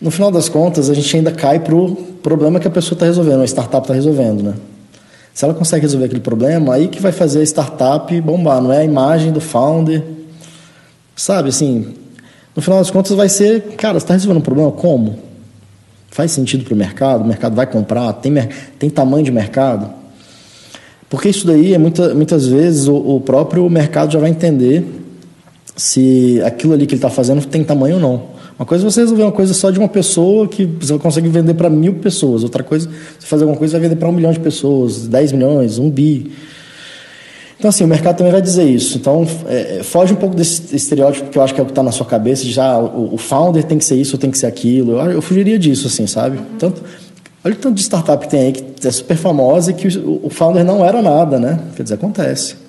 no final das contas, a gente ainda cai para o problema que a pessoa está resolvendo, a startup está resolvendo, né? Se ela consegue resolver aquele problema, aí que vai fazer a startup bombar, não é a imagem do founder. Sabe, assim, no final das contas vai ser, cara, você está resolvendo um problema como? Faz sentido para o mercado? O mercado vai comprar? Tem, tem tamanho de mercado? Porque isso daí, é muita, muitas vezes, o, o próprio mercado já vai entender se aquilo ali que ele está fazendo tem tamanho ou não. Uma coisa é você resolver uma coisa só de uma pessoa que você consegue vender para mil pessoas. Outra coisa, você fazer alguma coisa vai vender para um milhão de pessoas, 10 milhões, um bi. Então, assim, o mercado também vai dizer isso. Então, é, foge um pouco desse estereótipo que eu acho que é o que está na sua cabeça, de já ah, o, o, founder tem que ser isso ou tem que ser aquilo. Eu, eu fugiria disso, assim, sabe? Tanto, olha o tanto de startup que tem aí que é super famosa e que o, o founder não era nada, né? Quer dizer, acontece.